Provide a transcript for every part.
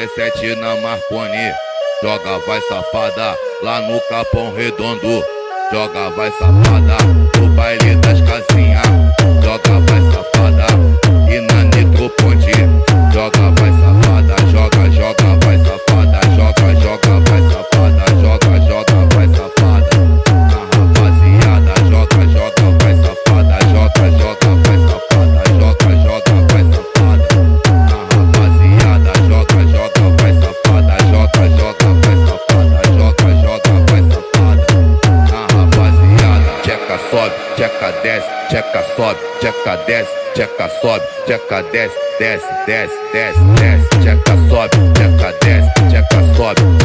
17 na Marconi. Joga, vai safada, lá no Capão Redondo. Joga, vai safada, no baile das casinhas. Joga, vai. Checa desce, checa sobe, checa desce, checa sobe, checa desce, desce, desce, desce, desce, sobe, checa desce, checa sobe.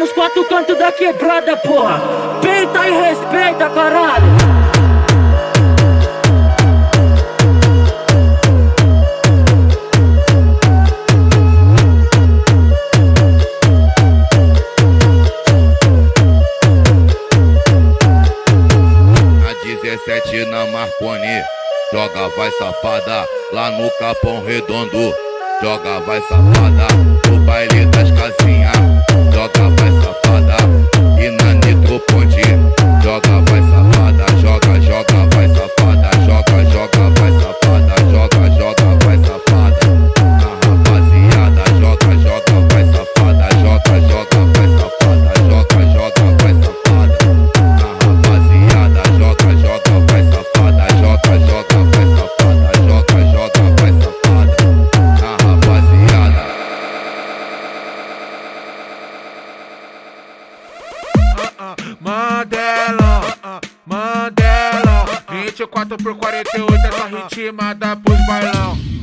nos quatro cantos da quebrada, porra. Peita e respeita, caralho. sete na Marconi. Joga vai safada lá no Capão Redondo. Joga vai safada no baile das casinhas. Mandela 24 por 48 essa ritmada pros bailão.